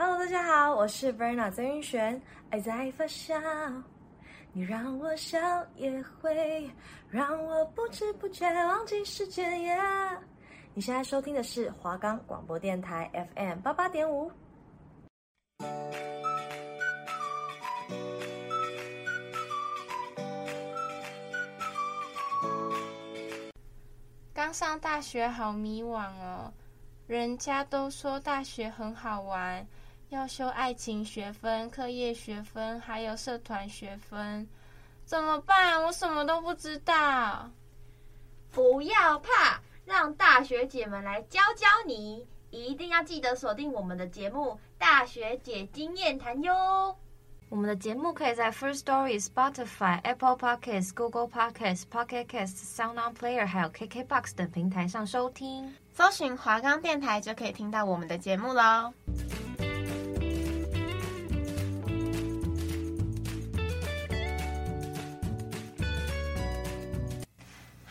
Hello，大家好，我是 Verna 曾云璇。爱在发酵，你让我笑，也会让我不知不觉忘记时间。Yeah，你现在收听的是华冈广播电台 FM 八八点五。刚上大学好迷惘哦，人家都说大学很好玩。要修爱情学分、课业学分，还有社团学分，怎么办？我什么都不知道。不要怕，让大学姐们来教教你。一定要记得锁定我们的节目《大学姐经验谈》哟。我们的节目可以在 First Story、Spotify、Apple Podcasts、Google Podcasts、Pocket Casts、Sound On Player 还有 KKBox 等平台上收听。搜寻华冈电台就可以听到我们的节目喽。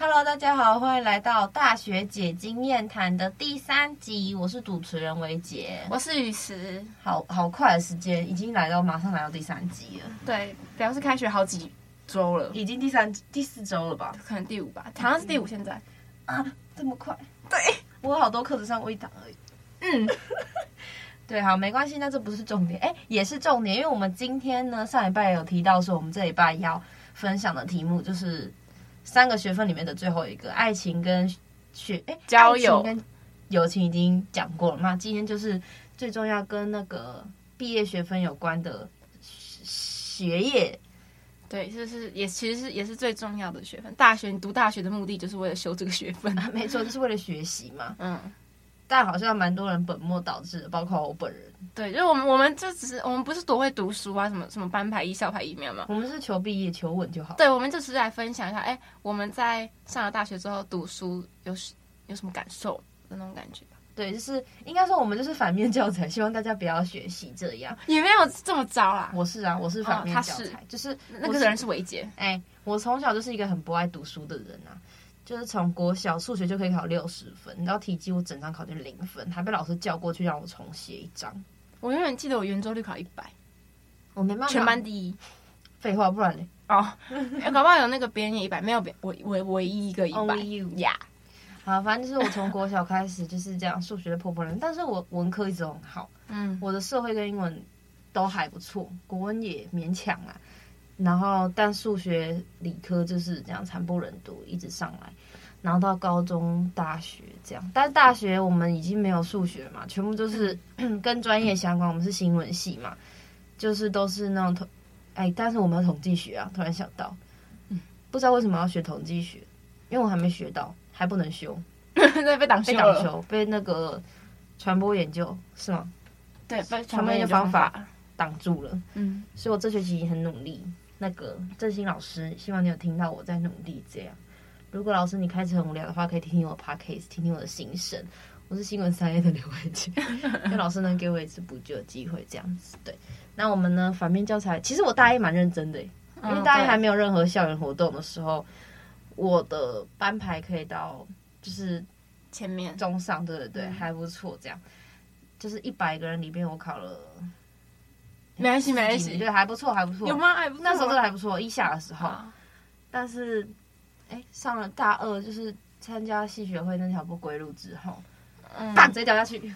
Hello，大家好，欢迎来到大学姐经验谈的第三集。我是主持人维杰，我是雨石。好好快的时间，已经来到，马上来到第三集了。对，表示开学好几周了，已经第三、第四周了吧？可能第五吧，好像是第五。现在啊，这么快？对，我有好多课只上过一堂而已。嗯，对，好，没关系，那这不是重点，哎，也是重点，因为我们今天呢，上礼拜有提到说，我们这礼拜要分享的题目就是。三个学分里面的最后一个，爱情跟学哎交友跟友情已经讲过了嘛？今天就是最重要跟那个毕业学分有关的学业，对，就是也其实是也是最重要的学分。大学你读大学的目的就是为了修这个学分，啊、没错，就是为了学习嘛。嗯。但好像蛮多人本末倒置的，包括我本人。对，就是我们，我们就只是我们不是多会读书啊，什么什么班排一、校排一，没有吗？我们是求毕业、求稳就好。对，我们就只是来分享一下，哎，我们在上了大学之后读书有有什么感受的那种感觉。对，就是应该说我们就是反面教材，希望大家不要学习这样。也没有这么糟啦。我是啊，我是反面教材，哦、是就是那个人是维杰。哎，我从小就是一个很不爱读书的人啊。就是从国小数学就可以考六十分，你知道题几乎整张考就零分，还被老师叫过去让我重写一张。我永远记得我圆周率考一百，我没办法，全班第一。废话，不然呢？哦，搞不好有那个别人也一百，没有别我唯唯一一个一百。呀。好，反正就是我从国小开始就是这样，数学的破破烂烂，但是我文科一直很好。嗯，我的社会跟英文都还不错，国文也勉强啊。然后，但数学、理科就是这样惨不忍睹，一直上来，然后到高中、大学这样。但是大学我们已经没有数学嘛，全部都是 跟专业相关。我们是新闻系嘛，就是都是那种统，哎，但是我们有统计学啊。突然想到，嗯，不知道为什么要学统计学，因为我还没学到，还不能修，对，被挡修了，被挡修，被那个传播研究是吗？对，被传播研究方法挡住了。嗯，所以我这学期很努力。那个振兴老师，希望你有听到我在努力。这样，如果老师你开始很无聊的话，可以听听我的 podcast，听听我的心声。我是新闻三 A 的刘慧姐，因为老师能给我一次补救的机会，这样子。对，那我们呢？反面教材，其实我大一蛮认真的，因为大一还没有任何校园活动的时候，我的班排可以到就是前面中上，对对对，还不错。这样，就是一百个人里面，我考了。没关系，没关系，对，还不错，还不错。有吗？还不错。那时候真的还不错，一下的时候。但是，哎，上了大二，就是参加戏学会那条不归路之后，嗯，直接掉下去，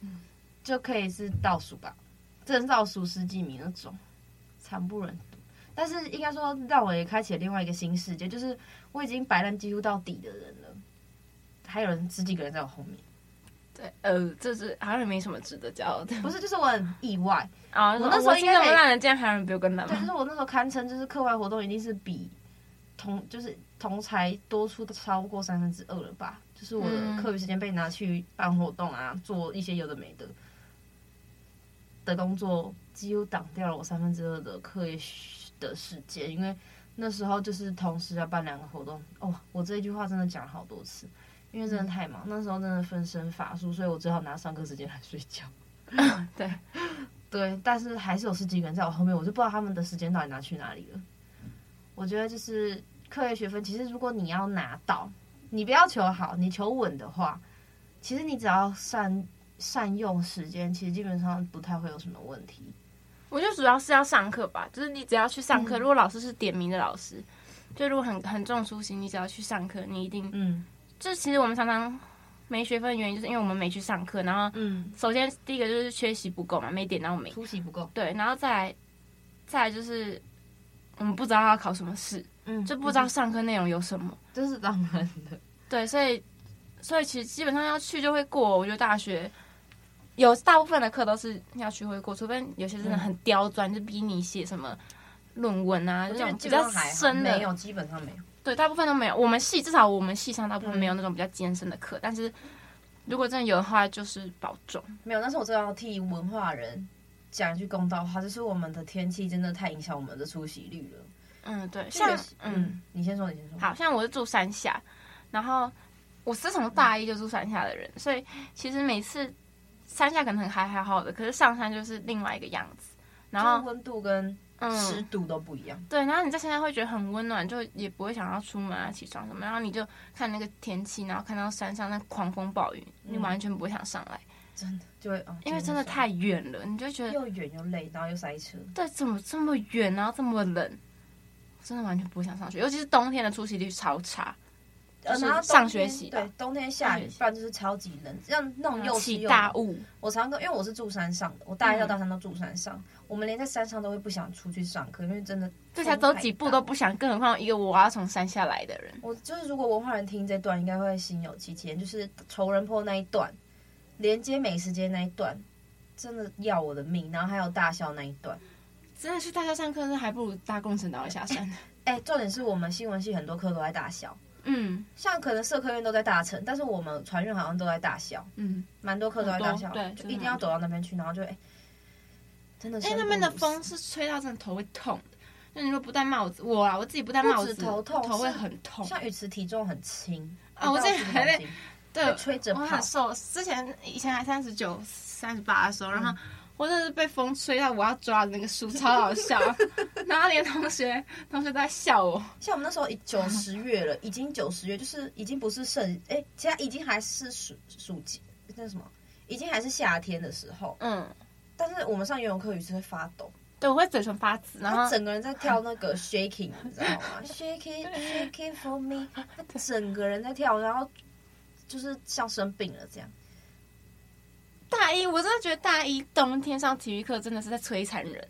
嗯，就可以是倒数吧，真倒数十几名那种，惨不忍睹。但是应该说，让我也开启了另外一个新世界，就是我已经摆烂几乎到底的人了，还有人十几个人在我后面。对，呃，这是好像也没什么值得骄傲的。不是，就是我很意外啊！我那时候应该那么烂的，竟然还有人比我更烂。对，就是我那时候堪称就是课外活动一定是比同就是同才多出的超过三分之二了吧？就是我的课余时间被拿去办活动啊，做一些有的没的的工作，几乎挡掉了我三分之二的课业的时间。因为那时候就是同时要办两个活动哦，我这一句话真的讲了好多次。因为真的太忙，那时候真的分身乏术，所以我只好拿上课时间来睡觉。对，对，但是还是有十几个人在我后面，我就不知道他们的时间到底拿去哪里了。我觉得就是课业学分，其实如果你要拿到，你不要求好，你求稳的话，其实你只要善善用时间，其实基本上不太会有什么问题。我觉得主要是要上课吧，就是你只要去上课，嗯、如果老师是点名的老师，就如果很很重出席，你只要去上课，你一定嗯，就其实我们常常没学分的原因，就是因为我们没去上课，然后嗯，首先第一个就是缺席不够嘛，没点到名，出席不够，对，然后再来再来就是我们不知道要考什么试，嗯，就不知道上课内容有什么，这是当然的，对，所以所以其实基本上要去就会过，我觉得大学。有大部分的课都是要去会过，除非有些真的很刁钻，嗯、就逼你写什么论文啊，这种比较深的没有，基本上没有。对，大部分都没有。我们系至少我们系上大部分没有那种比较艰深的课，嗯、但是如果真的有的话，就是保重。没有，但是我真的要替文化人讲一句公道话，就是我们的天气真的太影响我们的出席率了。嗯，对，像嗯，嗯，你先说，你先说。好像我是住山下，然后我是从大一就住山下的人，所以其实每次。山下可能还还好的，可是上山就是另外一个样子，然后温度跟湿度都不一样。嗯。对，然后你在山上会觉得很温暖，就也不会想要出门啊、起床什么。然后你就看那个天气，然后看到山上那狂风暴雨，你完全不会想上来。嗯、真的就会，哦、因为真的太远了，你就觉得又远又累，然后又塞车。对，怎么这么远，然后这么冷，真的完全不会想上去。尤其是冬天的出席率超差。呃，然后上学期对，冬天下雨，不然就是超级冷，像那种又湿又大雾。我常常因为我是住山上的，我大一到大三都住山上，我们连在山上都会不想出去上课，因为真的这才走几步都不想，更何况一个我要从山下来的人。我就是如果文化人听这段，应该会心有戚戚，就是仇人坡那一段，连接美食街那一段，真的要我的命。然后还有大校那一段，真的是大校上课，那还不如搭共程岛下山。哎，重点是我们新闻系很多课都在大校。嗯，像可能社科院都在大城，但是我们传院好像都在大校，嗯，蛮多课都在大校，对，就一定要走到那边去，然后就哎，真的是，哎，那边的风是吹到真的头会痛的。那你说不戴帽子，我啊，我自己不戴帽子，头痛，头会很痛。像雨池体重很轻啊，我这还在对吹着跑，我很瘦，之前以前还三十九、三十八的时候，然后。我真的是被风吹到，我要抓的那个树，超好笑，然后连同学同学都在笑我。像我们那时候九十月了，已经九十月，就是已经不是盛哎，现在已经还是暑暑季，那什么，已经还是夏天的时候。嗯，但是我们上游泳课，语是会发抖，对，我会嘴唇发紫，然后整个人在跳那个 shaking，你知道吗？shaking shaking for me，他整个人在跳，然后就是像生病了这样。大一，我真的觉得大一冬天上体育课真的是在摧残人。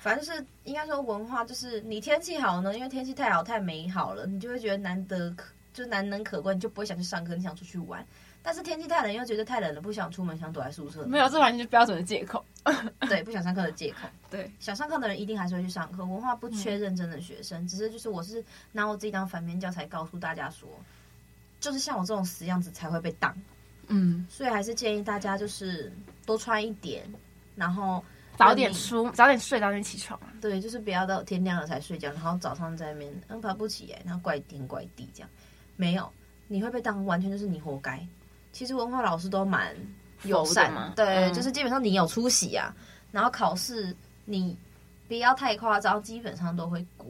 反正就是应该说文化，就是你天气好呢，因为天气太好太美好了，你就会觉得难得可，就难能可贵，你就不会想去上课，你想出去玩。但是天气太冷，又觉得太冷了，不想出门，想躲在宿舍。没有，这完全是标准的借口。对，不想上课的借口。对，想上课的人一定还是会去上课。文化不缺认真的学生，嗯、只是就是我是拿我自己当反面教材，告诉大家说，就是像我这种死样子才会被当。嗯，所以还是建议大家就是多穿一点，然后早点出，早点睡，早点起床。对，就是不要到天亮了才睡觉，然后早上在那边嗯爬不起来，然后怪天怪地这样。没有，你会被当，完全就是你活该。其实文化老师都蛮友善嘛，对，嗯、就是基本上你有出息啊，然后考试你不要太夸张，基本上都会过。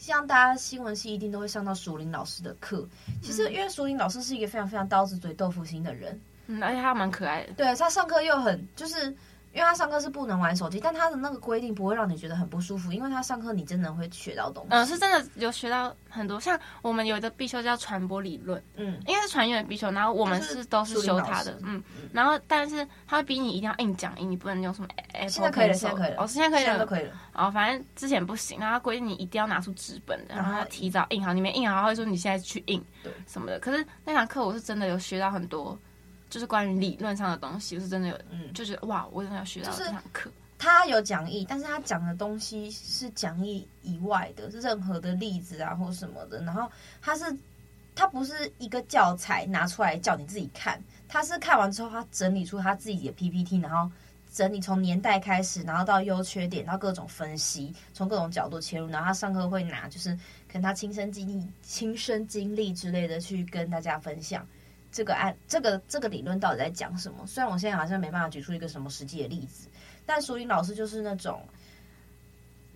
像大家新闻系一定都会上到淑玲老师的课，其实因为淑玲老师是一个非常非常刀子嘴豆腐心的人，嗯，而且他蛮可爱的。对，他上课又很就是。因为他上课是不能玩手机，但他的那个规定不会让你觉得很不舒服，因为他上课你真的会学到东西。嗯，是真的有学到很多，像我们有一个必修叫传播理论，嗯，应该是传院的必修，然后我们是都是修他的，嗯，然后但是他会逼你一定要硬讲义，你不能用什么 Apple 现在可以了，现在可以了，哦，现在可以了，现在都可以了。然后反正之前不行，然后规定你一定要拿出纸本的，然后提早印好，你没印好，他会说你现在去印，对，什么的。可是那堂课我是真的有学到很多。就是关于理论上的东西，我是真的有，嗯，就觉得哇，我真的要学到这堂课。他有讲义，但是他讲的东西是讲义以外的，是任何的例子啊或什么的。然后他是，他不是一个教材拿出来叫你自己看，他是看完之后他整理出他自己的 PPT，然后整理从年代开始，然后到优缺点，到各种分析，从各种角度切入。然后他上课会拿，就是可能他亲身经历、亲身经历之类的去跟大家分享。这个案，这个这个理论到底在讲什么？虽然我现在好像没办法举出一个什么实际的例子，但淑英老师就是那种，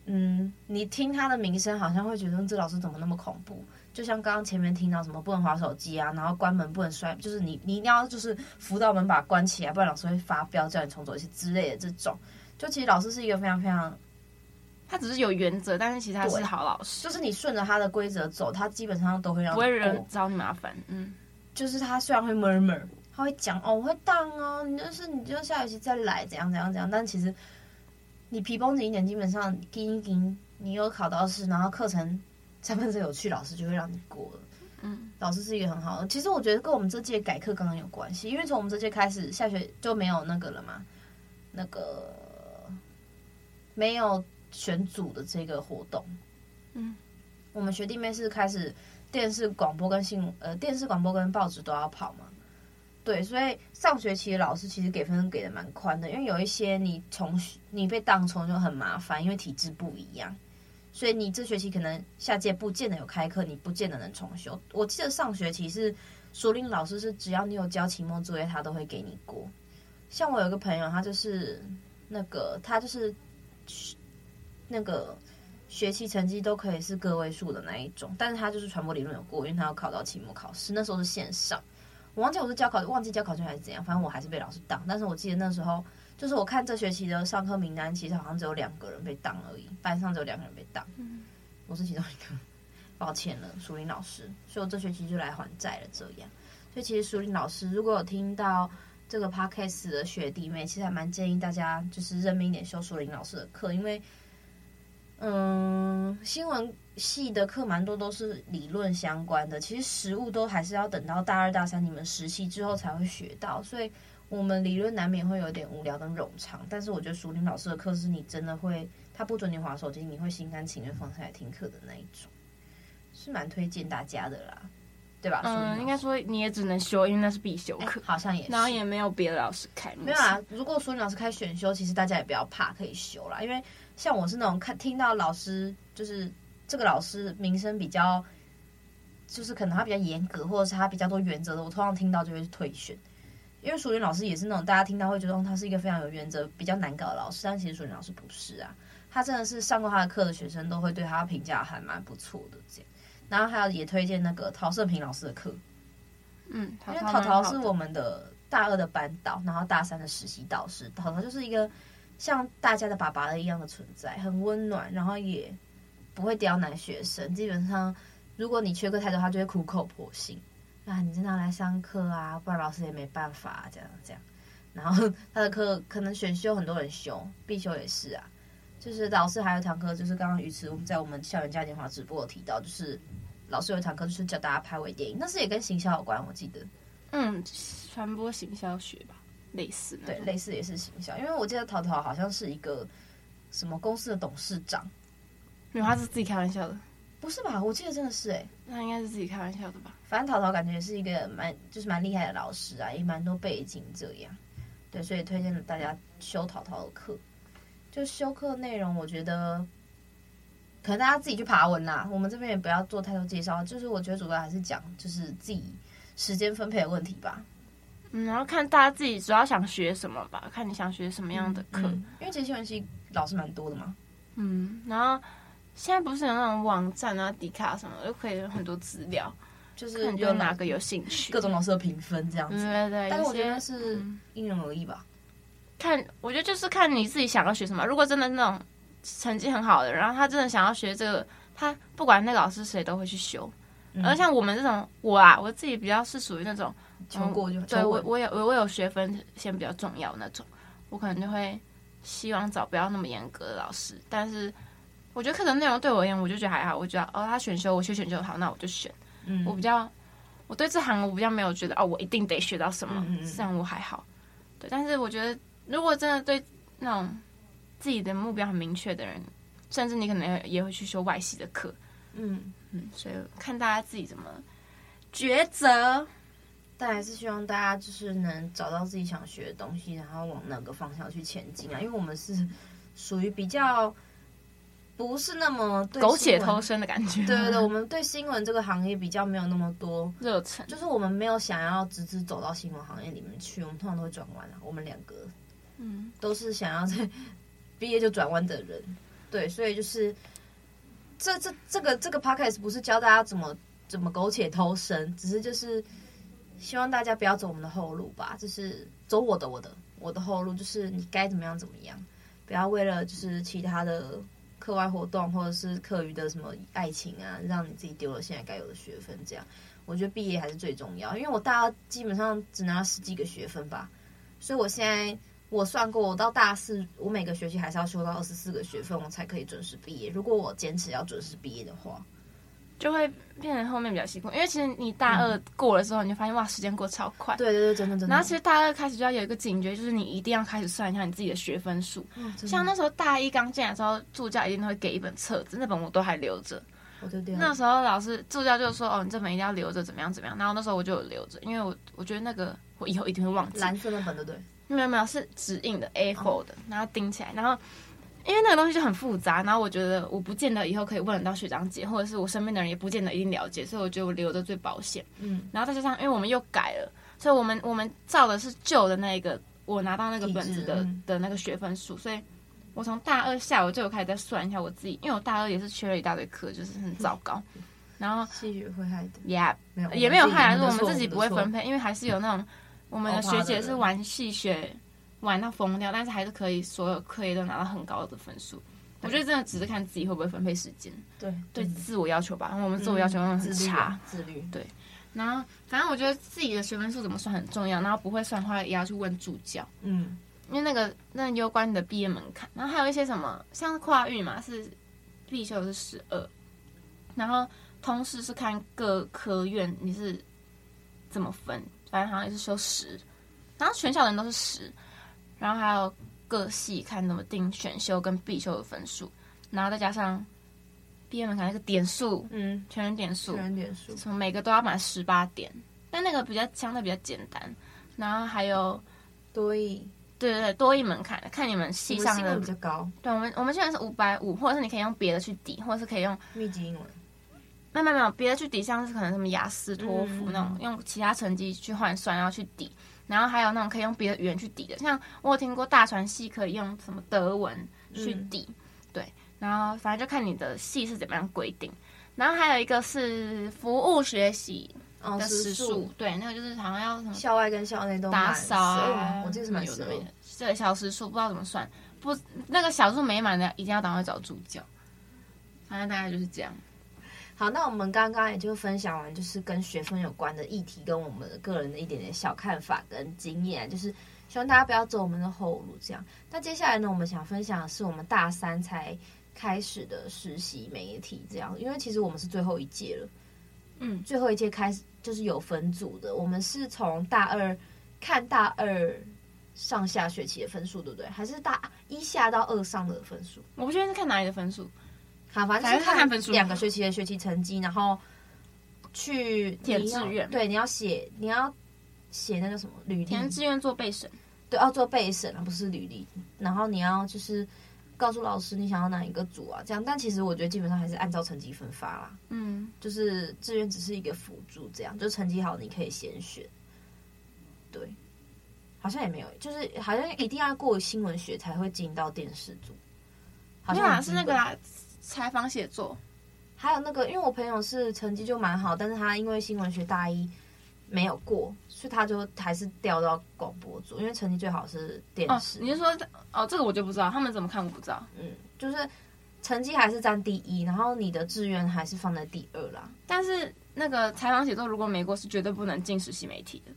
嗯，你听他的名声，好像会觉得这老师怎么那么恐怖？就像刚刚前面听到什么不能划手机啊，然后关门不能摔，就是你你一定要就是辅导门把它关起来，不然老师会发飙叫你重走一些之类的这种。就其实老师是一个非常非常，他只是有原则，但是其实他是好老师。就是你顺着他的规则走，他基本上都会让你不会惹找你麻烦。嗯，就是他虽然会 murmur，他会讲哦，我会当哦，你就是你就下学期再来怎样怎样怎样，但其实你皮绷紧一点，基本上盯一盯，你有考到试，然后课程。三分之有趣，老师就会让你过了。嗯，老师是一个很好的。其实我觉得跟我们这届改课刚刚有关系，因为从我们这届开始，下学就没有那个了嘛，那个没有选组的这个活动。嗯，我们学弟妹是开始电视广播跟新，呃，电视广播跟报纸都要跑嘛。对，所以上学期老师其实给分给的蛮宽的，因为有一些你重你被当重就很麻烦，因为体制不一样。所以你这学期可能下届不见得有开课，你不见得能重修。我记得上学期是淑玲老师是只要你有交期末作业，他都会给你过。像我有个朋友，他就是那个他就是那个学期成绩都可以是个位数的那一种，但是他就是传播理论有过，因为他要考到期末考试，那时候是线上。我忘记我是交考忘记交考卷还是怎样，反正我还是被老师当。但是我记得那时候。就是我看这学期的上课名单，其实好像只有两个人被当而已，班上只有两个人被当。嗯，我是其中一个，抱歉了，淑林老师。所以我这学期就来还债了。这样，所以其实淑林老师，如果有听到这个 podcast 的学弟妹，其实还蛮建议大家就是认命一点修淑玲老师的课，因为，嗯，新闻系的课蛮多都是理论相关的，其实实物都还是要等到大二大三你们实习之后才会学到，所以。我们理论难免会有点无聊跟冗长，但是我觉得淑玲老师的课是你真的会，他不准你划手机，你会心甘情愿放下来听课的那一种，是蛮推荐大家的啦，对吧？嗯，应该说你也只能修，因为那是必修课，好像也是，然后也没有别的老师开。没有啊，如果淑玲老师开选修，其实大家也不要怕，可以修啦。因为像我是那种看听到老师就是这个老师名声比较，就是可能他比较严格，或者是他比较多原则的，我通常听到就会退选。因为淑云老师也是那种大家听到会觉得他是一个非常有原则、比较难搞的老师，但其实淑云老师不是啊，他真的是上过他的课的学生都会对他评价还蛮不错的这样。然后还有也推荐那个陶胜平老师的课，嗯，因为陶陶是我们的大二的班导，然后大三的实习导师，陶陶就是一个像大家的爸爸的一样的存在，很温暖，然后也不会刁难学生，基本上如果你缺课太多，他就会苦口婆心。啊，你经常来上课啊，不然老师也没办法，这样这样。然后他的课可能选修很多人修，必修也是啊。就是老师还有一堂课，就是刚刚于池我们在我们校园嘉年华直播有提到，就是老师有一堂课，就是教大家拍微电影，但是也跟行销有关，我记得。嗯，传播行销学吧，类似。对，类似也是行销，因为我记得陶陶好像是一个什么公司的董事长，没有，他是自己开玩笑的。不是吧？我记得真的是哎、欸，那应该是自己开玩笑的吧？反正陶陶感觉也是一个蛮就是蛮厉害的老师啊，也蛮多背景这样。对，所以推荐大家修陶陶的课。就修课内容，我觉得可能大家自己去爬文啦。我们这边也不要做太多介绍，就是我觉得主要还是讲就是自己时间分配的问题吧。嗯，然后看大家自己主要想学什么吧，看你想学什么样的课。嗯嗯、因为其实新闻系老师蛮多的嘛。嗯，然后。现在不是有那种网站啊、迪卡什么的，都可以有很多资料，就是你就哪个有兴趣，各种老师的评分这样子。对对对，但是我觉得是因人而异吧。看，我觉得就是看你自己想要学什么。如果真的那种成绩很好的，然后他真的想要学这个，他不管那个老师谁都会去修。嗯、而像我们这种，我啊，我自己比较是属于那种求过就、嗯、对我我有我我有学分先比较重要那种，我可能就会希望找不要那么严格的老师，但是。我觉得课程内容对我而言，我就觉得还好。我觉得哦，他选修，我去选修好，那我就选。嗯，我比较，我对这行我比较没有觉得哦，我一定得学到什么，这样、嗯、我还好。对，但是我觉得，如果真的对那种自己的目标很明确的人，甚至你可能也会去修外系的课。嗯嗯，所以看大家自己怎么抉择。但还是希望大家就是能找到自己想学的东西，然后往那个方向去前进啊。因为我们是属于比较。不是那么苟且偷生的感觉。对对对，我们对新闻这个行业比较没有那么多热忱，就是我们没有想要直直走到新闻行业里面去，我们通常都会转弯啊。我们两个，嗯，都是想要在 毕业就转弯的人。对，所以就是这这这个这个 podcast 不是教大家怎么怎么苟且偷生，只是就是希望大家不要走我们的后路吧，就是走我的我的我的后路，就是你该怎么样怎么样，不要为了就是其他的课外活动或者是课余的什么爱情啊，让你自己丢了现在该有的学分。这样，我觉得毕业还是最重要，因为我大二基本上只拿十几个学分吧，所以我现在。我算过，我到大四，我每个学期还是要修到二十四个学分，我才可以准时毕业。如果我坚持要准时毕业的话，就会变成后面比较辛苦。因为其实你大二过了之后，你就发现哇，时间过超快。对对对，真的真的。然后其实大二开始就要有一个警觉，就是你一定要开始算一下你自己的学分数。嗯，像那时候大一刚进来的时候，助教一定都会给一本册子，那本我都还留着。那时候老师助教就说：“哦，你这本一定要留着，怎么样怎么样。”然后那时候我就有留着，因为我我觉得那个我以后一定会忘记。蓝色那本对不对？没有没有，是指印的 A4 的，然后钉起来，然后因为那个东西就很复杂，然后我觉得我不见得以后可以问得到学长姐，或者是我身边的人也不见得一定了解，所以我觉得我留着最保险。嗯，然后再加上因为我们又改了，所以我们我们照的是旧的那个，我拿到那个本子的、嗯、的那个学分数，所以我从大二下午就有开始在算一下我自己，因为我大二也是缺了一大堆课，就是很糟糕。然后戏剧会害的，Yeah，没有也没有害，是我们自己不会分配，因为还是有那种。我们的学姐是玩戏学玩到疯掉，但是还是可以所有课业都拿到很高的分数。我觉得真的只是看自己会不会分配时间，对对自我要求吧。我们自我要求很差，自律对。然后反正我觉得自己的学分数怎么算很重要，然后不会算的话也要去问助教，嗯，因为那个那攸关你的毕业门槛。然后还有一些什么，像跨域嘛，是必修是十二，然后通识是看各科院你是怎么分。反正好像也是修十，然后全校人都是十，然后还有各系看怎么定选修跟必修的分数，然后再加上毕业门槛那个点数，嗯，全人点数，全人点数，从每个都要满十八点，但那个比较相对比较简单，然后还有多益，对对对，多益门槛，看你们系上的比较高，对，我们我们现在是五百五，或者是你可以用别的去抵，或者是可以用密集英文。没有没有，别的去抵，像是可能什么雅思、托福那种，用其他成绩去换算，然后去抵。然后还有那种可以用别的语言去抵的，像我有听过大船系可以用什么德文去抵，嗯、对。然后反正就看你的系是怎么样规定。然后还有一个是服务学习的时数，对，那个就是好像要什么校外跟校内都打扫啊，我记得是蛮有的。对，小时数不知道怎么算，不那个小数没满的一定要赶快找助教。反正大概就是这样。好，那我们刚刚也就分享完，就是跟学分有关的议题，跟我们的个人的一点点小看法跟经验，就是希望大家不要走我们的后路。这样，那接下来呢，我们想分享的是我们大三才开始的实习媒体，这样，因为其实我们是最后一届了，嗯，最后一届开始就是有分组的，我们是从大二看大二上下学期的分数，对不对？还是大一下到二上的分数？我不确定是看哪里的分数。好，反正是看两个学期的学期成绩，然后去填志愿。对，你要写，你要写那个什么履历。填志愿做备审，对，要做备审啊，不是履历。然后你要就是告诉老师你想要哪一个组啊，这样。但其实我觉得基本上还是按照成绩分发啦。嗯，就是志愿只是一个辅助，这样。就成绩好，你可以先选。对，好像也没有，就是好像一定要过新闻学才会进到电视组。好像是那个啦。采访写作，还有那个，因为我朋友是成绩就蛮好，但是他因为新闻学大一没有过，所以他就还是调到广播组，因为成绩最好是电视。哦，你是说哦，这个我就不知道，他们怎么看我不知道。嗯，就是成绩还是占第一，然后你的志愿还是放在第二啦。但是那个采访写作如果没过，是绝对不能进实习媒体的。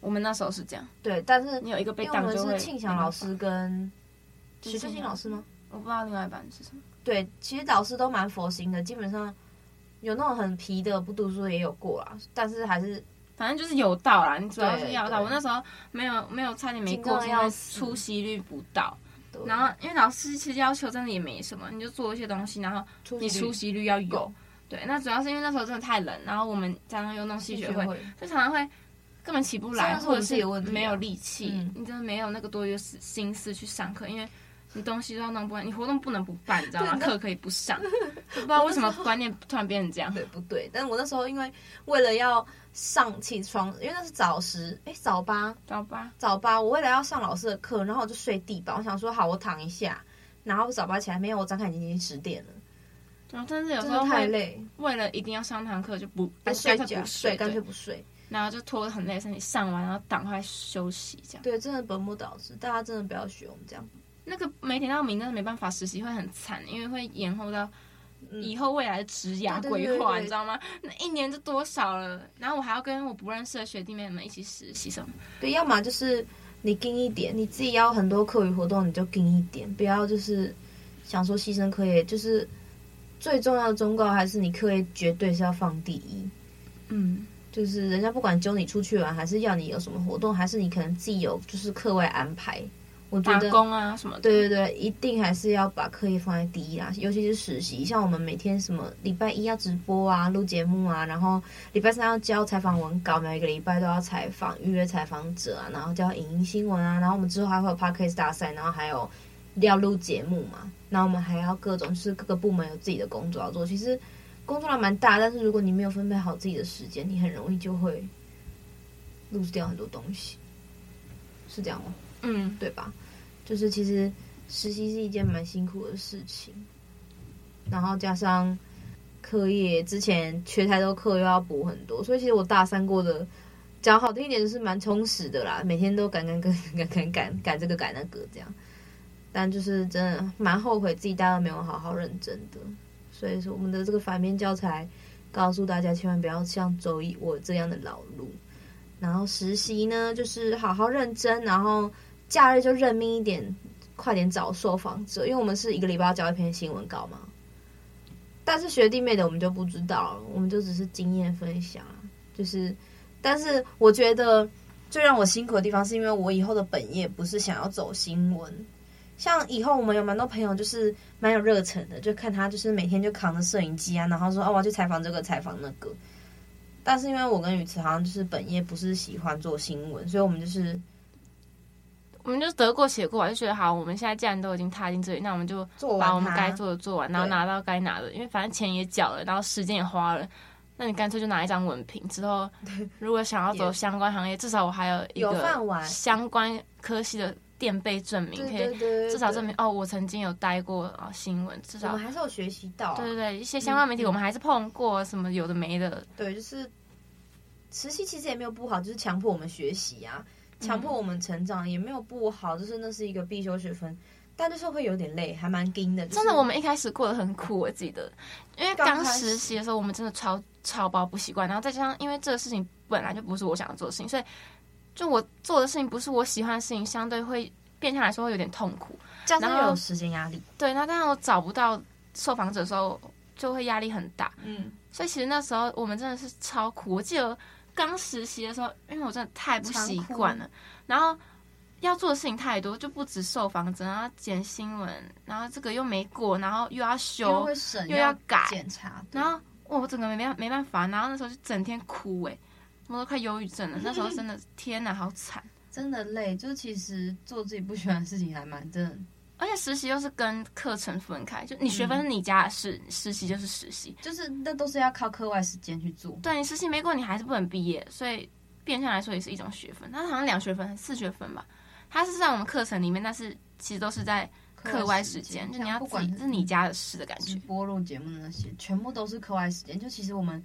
我们那时候是这样。对，但是你有一个被当就会。是庆祥老师跟徐秀清老师吗？我不知道另外一班是什么。对，其实导师都蛮佛心的，基本上有那种很皮的不读书也有过啦，但是还是反正就是有到啦。你主要是要到，我那时候没有没有差点没过，因为出席率不到。然后因为老师其实要求真的也没什么，你就做一些东西，然后你出席率要有。对，那主要是因为那时候真的太冷，然后我们常常又弄系学会，就常常会根本起不来，或者是没有力气，你真的没有那个多余的心思去上课，因为。你东西都要弄不完，你活动不能不办，你知道吗？课可以不上，不知道为什么观念突然变成这样。对不对？但是我那时候因为为了要上起床，因为那是早时，哎，早八，早八，早八。我为了要上老师的课，然后我就睡地板。我想说好，我躺一下，然后早八起来，没有我张开眼睛已经十点了。然后但是有时候太累，为了一定要上堂课就不不睡觉，不睡，干脆不睡，然后就拖得很累，身体上完然后赶快休息这样。对，真的本末倒置，大家真的不要学我们这样。那个没填到名，但是没办法实习会很惨，因为会延后到以后未来的职涯规划，你知道吗？那一年就多少了，然后我还要跟我不认识的学弟妹们一起实习什么。对，要么就是你盯一点，你自己要很多课余活动，你就盯一点，不要就是想说牺牲课业，就是最重要的忠告还是你课业绝对是要放第一。嗯，就是人家不管揪你出去玩，还是要你有什么活动，还是你可能自己有就是课外安排。我觉得打工啊什么的，对对对，一定还是要把课业放在第一啦，尤其是实习。像我们每天什么礼拜一要直播啊，录节目啊，然后礼拜三要交采访文稿，每个礼拜都要采访预约采访者啊，然后交影音新闻啊，然后我们之后还会有 Podcast 大赛，然后还有要录节目嘛，然后我们还要各种就是各个部门有自己的工作要做。其实工作量蛮大，但是如果你没有分配好自己的时间，你很容易就会 lose 掉很多东西，是这样吗？嗯，对吧？就是其实实习是一件蛮辛苦的事情，然后加上课业之前缺太多课又要补很多，所以其实我大三过的讲好听一点就是蛮充实的啦，每天都赶赶赶赶赶赶赶这个赶那个这样，但就是真的蛮后悔自己大二没有好好认真的，所以说我们的这个反面教材告诉大家千万不要像周一我这样的老路，然后实习呢就是好好认真，然后。假日就认命一点，快点找受访者，因为我们是一个礼拜要交一篇新闻稿嘛。但是学弟妹的我们就不知道了，我们就只是经验分享。就是，但是我觉得最让我辛苦的地方，是因为我以后的本业不是想要走新闻。像以后我们有蛮多朋友就是蛮有热忱的，就看他就是每天就扛着摄影机啊，然后说哦，我要去采访这个采访那个。但是因为我跟宇慈好像就是本业不是喜欢做新闻，所以我们就是。我们就得过且过，就觉得好，我们现在既然都已经踏进这里，那我们就把我们该做的做完，然后拿到该拿的，因为反正钱也缴了，然后时间也花了，那你干脆就拿一张文凭。之后 如果想要走相关行业，至少我还有一个相关科系的垫背证明，可以至少证明哦，我曾经有待过啊新闻，至少我们还是有学习到。对对对，一些相关媒体我们还是碰过，什么有的没的。对，就是实习其实也没有不好，就是强迫我们学习啊。强迫我们成长也没有不好，就是那是一个必修学分，但就是会有点累，还蛮紧的。真的，我们一开始过得很苦，我记得，因为刚实习的时候，我们真的超超包不习惯，然后再加上因为这个事情本来就不是我想要做的事情，所以就我做的事情不是我喜欢的事情，相对会变相来说会有点痛苦，然后有时间压力。对，那当然我找不到受访者的时候，就会压力很大。嗯，所以其实那时候我们真的是超苦，我记得。刚实习的时候，因为我真的太不习惯了，然后要做的事情太多，就不止受访者，然后剪新闻，然后这个又没过，然后又要修，又，又要改检查，然后我整个没没没办法，然后那时候就整天哭哎，我都快忧郁症了。那时候真的天哪，好惨，真的累。就其实做自己不喜欢的事情还蛮真的。而且实习又是跟课程分开，就你学分是你家的事，嗯、实习就是实习，就是那都是要靠课外时间去做。对，你实习没过，你还是不能毕业，所以变相来说也是一种学分。它好像两学分、四学分吧，它是在我们课程里面，但是其实都是在课外时间，就你要自己是你家的事的感觉。播录节目的那些全部都是课外时间，就其实我们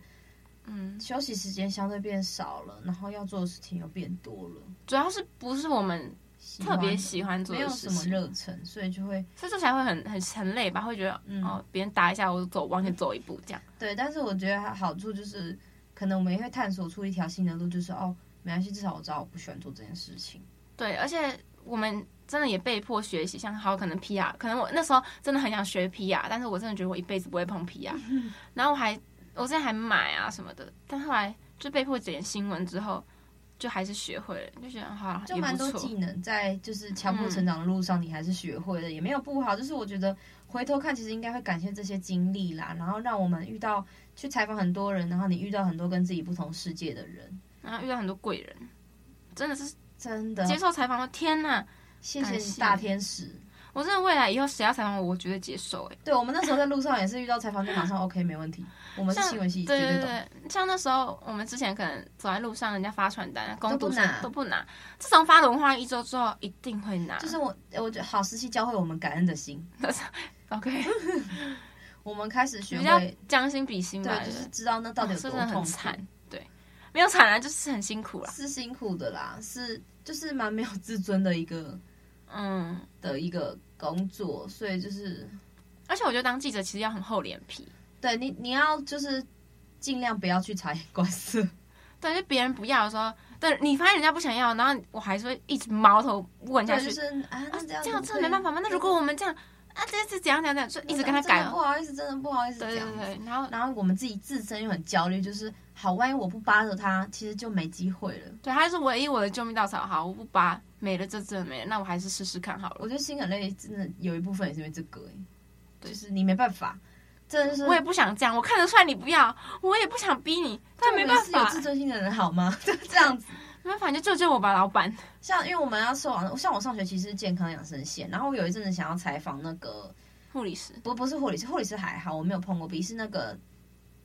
嗯休息时间相对变少了，然后要做的事情又变多了。主要是不是我们。特别喜欢做的事情，没有什么热忱，所以就会，所以做起来会很很很累吧？会觉得，嗯、哦，别人打一下我就走，往前走一步这样。对，但是我觉得好处就是，可能我们也会探索出一条新的路，就是哦，没关系，至少我知道我不喜欢做这件事情。对，而且我们真的也被迫学习，像好可能 PR，可能我那时候真的很想学 PR，但是我真的觉得我一辈子不会碰 PR，然后我还我之前还买啊什么的，但后来就被迫剪新闻之后。就还是学会了，就觉得好，就蛮多技能在就是强迫成长的路上，你还是学会了，嗯、也没有不好。就是我觉得回头看，其实应该会感谢这些经历啦，然后让我们遇到去采访很多人，然后你遇到很多跟自己不同世界的人，然后遇到很多贵人，真的是真的接受采访的天呐，谢谢大天使。我真的未来以后谁要采访我，我绝对接受。哎，对，我们那时候在路上也是遇到采访，就马上 OK 没问题。我们是新闻系，对对对，像那时候我们之前可能走在路上，人家发传单，工读生都不拿。自从发了文化一周之后，一定会拿。就是我，我觉得好时期教会我们感恩的心。OK，我们开始学会将心比心吧，就是知道那到底有多痛苦。很惨，对，没有惨啊，就是很辛苦啦，是辛苦的啦，是就是蛮没有自尊的一个，嗯，的一个工作，所以就是，而且我觉得当记者其实要很厚脸皮。对你，你要就是尽量不要去察言观色。对，就别人不要的时候，对，你发现人家不想要，然后我还是会一直矛头问下去。就是啊，这样这样真的没办法吗？那如果我们这样啊，这次怎样怎样怎样，就一直跟他改。不好意思，真的不好意思。对对对，然后然后我们自己自身又很焦虑，就是好，万一我不扒着他，其实就没机会了。对，他是唯一我的救命稻草。好，我不扒，没了，这真的没了，那我还是试试看好了。我觉得心很累，真的有一部分也是因为这个，对，就是你没办法。真的是，我也不想这样。我看得出来你不要，我也不想逼你，但没办法。有自尊心的人好吗？就这样子，没办法，就救救我吧，老板。像因为我们要受网，像我上学其实是健康养生线，然后我有一阵子想要采访那个护理师，不不是护理师，护理师还好，我没有碰过。比是那个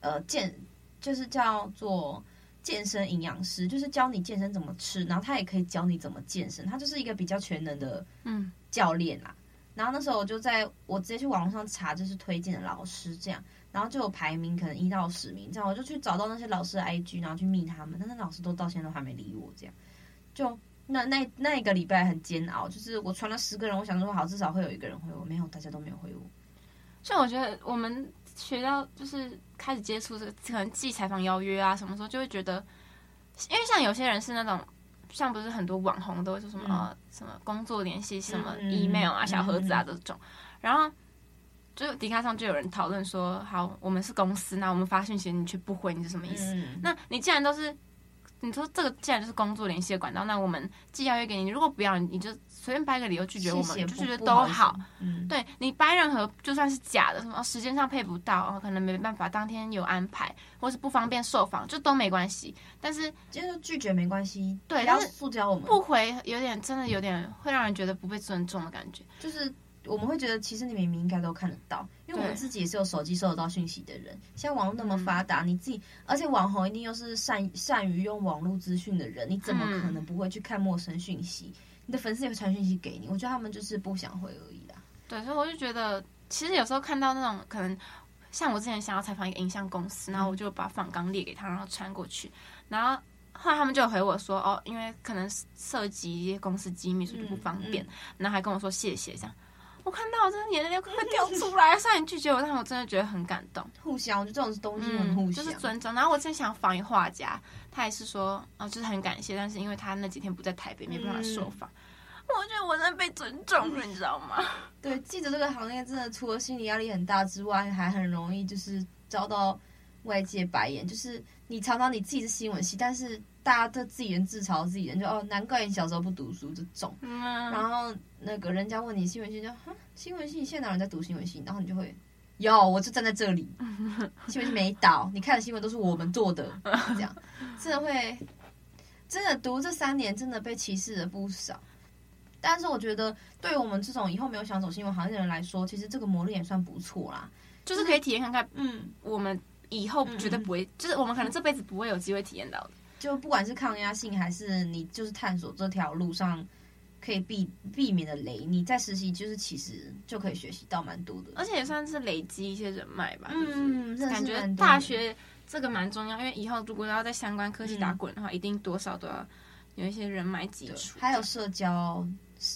呃健，就是叫做健身营养师，就是教你健身怎么吃，然后他也可以教你怎么健身，他就是一个比较全能的嗯教练啦。然后那时候我就在我直接去网络上查，就是推荐的老师这样，然后就有排名，可能一到十名这样，我就去找到那些老师的 IG，然后去密他们，但是老师都到现在都还没理我这样，就那那那一个礼拜很煎熬，就是我传了十个人，我想说好至少会有一个人回我，没有，大家都没有回我。所以我觉得我们学到就是开始接触这个，可能寄采访邀约啊，什么时候就会觉得，因为像有些人是那种。像不是很多网红都会说什么、嗯呃、什么工作联系什么 email 啊、嗯、小盒子啊这种，然后就迪卡上就有人讨论说，好，我们是公司，那我们发讯息你却不回，你是什么意思？嗯、那你既然都是。你说这个既然就是工作联系的管道，那我们寄邀约给你，如果不要，你就随便掰个理由拒绝我们，谢谢就觉得都好。好嗯，对你掰任何就算是假的，什么时间上配不到，可能没办法当天有安排，或是不方便受访，就都没关系。但是就是拒绝没关系，对，但是塑胶我们不回有点真的有点会让人觉得不被尊重的感觉，就是。我们会觉得，其实你明明应该都看得到，因为我们自己也是有手机收得到讯息的人。现在网络那么发达，你自己，而且网红一定又是善善于用网络资讯的人，你怎么可能不会去看陌生讯息？你的粉丝也会传讯息给你，我觉得他们就是不想回而已啦。对，所以我就觉得，其实有时候看到那种可能，像我之前想要采访一个影像公司，然后我就把访纲列给他，然后传过去，然后后来他们就回我说，哦，因为可能涉及公司机密，所以就不方便，然后还跟我说谢谢这样。我看到我真的眼泪快掉出来，虽然你拒绝我，但我真的觉得很感动。互相，我觉得这种东西很互相，嗯，就是尊重。然后我之前想访一画家，他也是说，哦，就是很感谢，但是因为他那几天不在台北，没办法受访。嗯、我觉得我真的被尊重了，你知道吗？对，记者这个行业真的除了心理压力很大之外，还很容易就是遭到外界白眼。就是你常常你自己是新闻系，但是。大家都自己人自嘲自己人，就哦，难怪你小时候不读书这种。嗯、然后那个人家问你新闻系，就哈新闻系，现在哪有人在读新闻系？然后你就会有，我就站在这里。新闻系没倒，你看的新闻都是我们做的，这样真的会真的读这三年真的被歧视了不少。但是我觉得，对于我们这种以后没有想走新闻行业的人来说，其实这个磨练也算不错啦，就是可以体验看看。嗯，我们以后绝对不会，嗯、就是我们可能这辈子不会有机会体验到的。就不管是抗压性，还是你就是探索这条路上可以避避免的雷，你在实习就是其实就可以学习到蛮多的，而且也算是累积一些人脉吧。嗯，就是感觉大学这个蛮重要，因为以后如果要在相关科技打滚的话，嗯、一定多少都要有一些人脉基础，还有社交，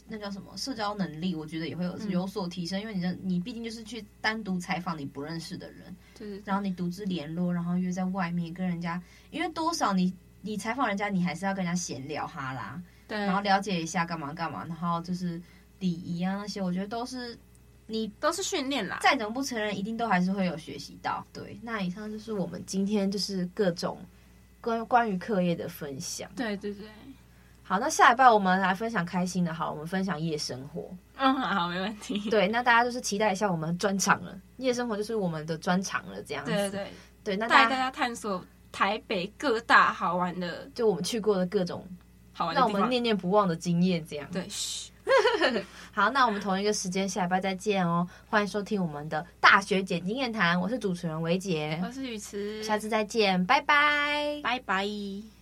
那叫什么？社交能力，我觉得也会有有所提升，嗯、因为你的你毕竟就是去单独采访你不认识的人，对，然后你独自联络，然后约在外面跟人家，因为多少你。你采访人家，你还是要跟人家闲聊哈啦，对，然后了解一下干嘛干嘛，然后就是礼仪啊那些，我觉得都是你都是训练啦。再怎么不承认，一定都还是会有学习到。对，那以上就是我们今天就是各种关关于课业的分享。对对对，好，那下礼拜我们来分享开心的，好，我们分享夜生活。嗯，好，没问题。对，那大家就是期待一下我们专场了，夜生活就是我们的专场了，这样子。对对对，对，那带大家探索。台北各大好玩的，就我们去过的各种好玩的，让我们念念不忘的经验，这样。对，好，那我们同一个时间下礼拜再见哦。欢迎收听我们的大学姐经验谈，我是主持人维杰，我是雨慈，下次再见，拜拜，拜拜。